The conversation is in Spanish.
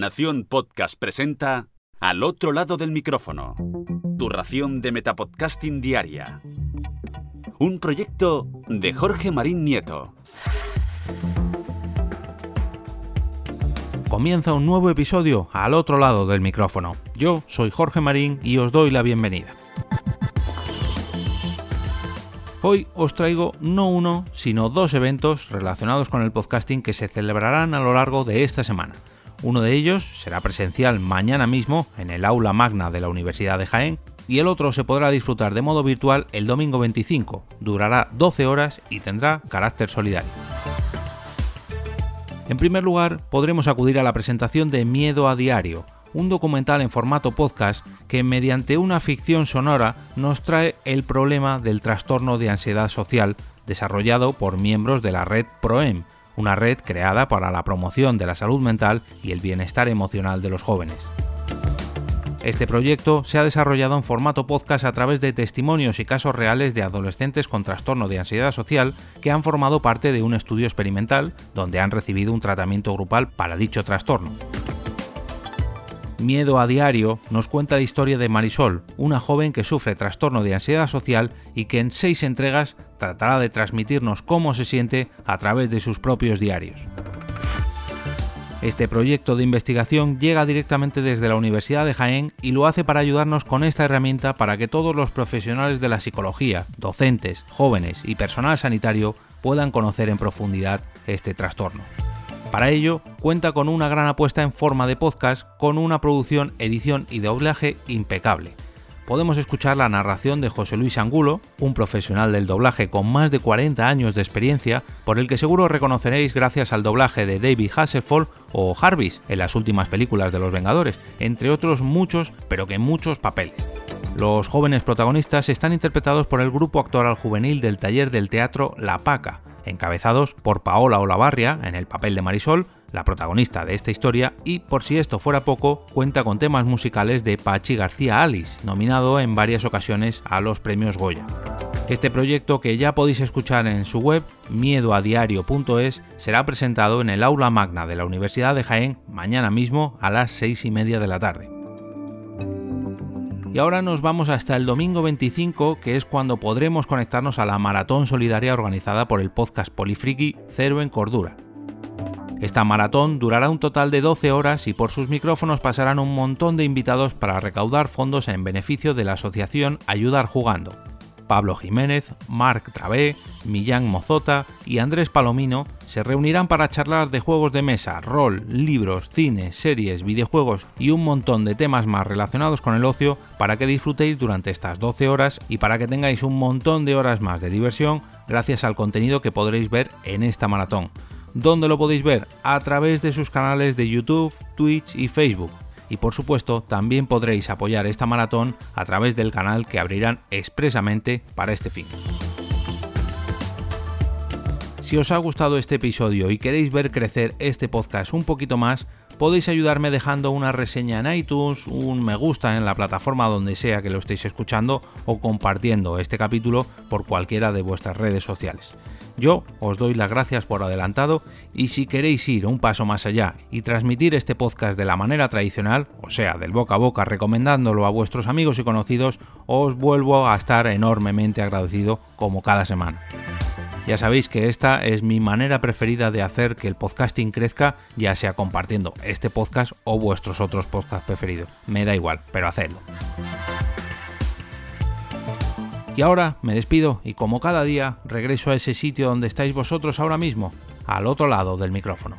Nación Podcast presenta Al otro lado del micrófono. Tu ración de Metapodcasting Diaria. Un proyecto de Jorge Marín Nieto. Comienza un nuevo episodio al otro lado del micrófono. Yo soy Jorge Marín y os doy la bienvenida. Hoy os traigo no uno, sino dos eventos relacionados con el podcasting que se celebrarán a lo largo de esta semana. Uno de ellos será presencial mañana mismo en el aula magna de la Universidad de Jaén y el otro se podrá disfrutar de modo virtual el domingo 25. Durará 12 horas y tendrá carácter solidario. En primer lugar, podremos acudir a la presentación de Miedo a Diario, un documental en formato podcast que mediante una ficción sonora nos trae el problema del trastorno de ansiedad social desarrollado por miembros de la red PROEM, una red creada para la promoción de la salud mental y el bienestar emocional de los jóvenes. Este proyecto se ha desarrollado en formato podcast a través de testimonios y casos reales de adolescentes con trastorno de ansiedad social que han formado parte de un estudio experimental donde han recibido un tratamiento grupal para dicho trastorno. Miedo a Diario nos cuenta la historia de Marisol, una joven que sufre trastorno de ansiedad social y que en seis entregas tratará de transmitirnos cómo se siente a través de sus propios diarios. Este proyecto de investigación llega directamente desde la Universidad de Jaén y lo hace para ayudarnos con esta herramienta para que todos los profesionales de la psicología, docentes, jóvenes y personal sanitario puedan conocer en profundidad este trastorno. Para ello, cuenta con una gran apuesta en forma de podcast, con una producción, edición y doblaje impecable. Podemos escuchar la narración de José Luis Angulo, un profesional del doblaje con más de 40 años de experiencia, por el que seguro reconoceréis gracias al doblaje de David Hasselhoff o Jarvis en las últimas películas de Los Vengadores, entre otros muchos, pero que muchos papeles. Los jóvenes protagonistas están interpretados por el grupo actoral juvenil del taller del teatro La Paca, encabezados por Paola Olavarria en el papel de Marisol, la protagonista de esta historia, y por si esto fuera poco, cuenta con temas musicales de Pachi García Alice, nominado en varias ocasiones a los premios Goya. Este proyecto que ya podéis escuchar en su web, miedoadiario.es, será presentado en el aula magna de la Universidad de Jaén mañana mismo a las seis y media de la tarde. Y ahora nos vamos hasta el domingo 25, que es cuando podremos conectarnos a la maratón solidaria organizada por el podcast Polifriki Cero en Cordura. Esta maratón durará un total de 12 horas y por sus micrófonos pasarán un montón de invitados para recaudar fondos en beneficio de la asociación Ayudar Jugando. Pablo Jiménez, Marc Travé, Millán Mozota y Andrés Palomino se reunirán para charlar de juegos de mesa, rol, libros, cine, series, videojuegos y un montón de temas más relacionados con el ocio para que disfrutéis durante estas 12 horas y para que tengáis un montón de horas más de diversión gracias al contenido que podréis ver en esta maratón. ¿Dónde lo podéis ver? A través de sus canales de YouTube, Twitch y Facebook y por supuesto también podréis apoyar esta maratón a través del canal que abrirán expresamente para este fin. Si os ha gustado este episodio y queréis ver crecer este podcast un poquito más, podéis ayudarme dejando una reseña en iTunes, un me gusta en la plataforma donde sea que lo estéis escuchando o compartiendo este capítulo por cualquiera de vuestras redes sociales. Yo os doy las gracias por adelantado y si queréis ir un paso más allá y transmitir este podcast de la manera tradicional, o sea, del boca a boca recomendándolo a vuestros amigos y conocidos, os vuelvo a estar enormemente agradecido como cada semana. Ya sabéis que esta es mi manera preferida de hacer que el podcasting crezca, ya sea compartiendo este podcast o vuestros otros podcasts preferidos. Me da igual, pero hacedlo. Y ahora me despido y como cada día regreso a ese sitio donde estáis vosotros ahora mismo, al otro lado del micrófono.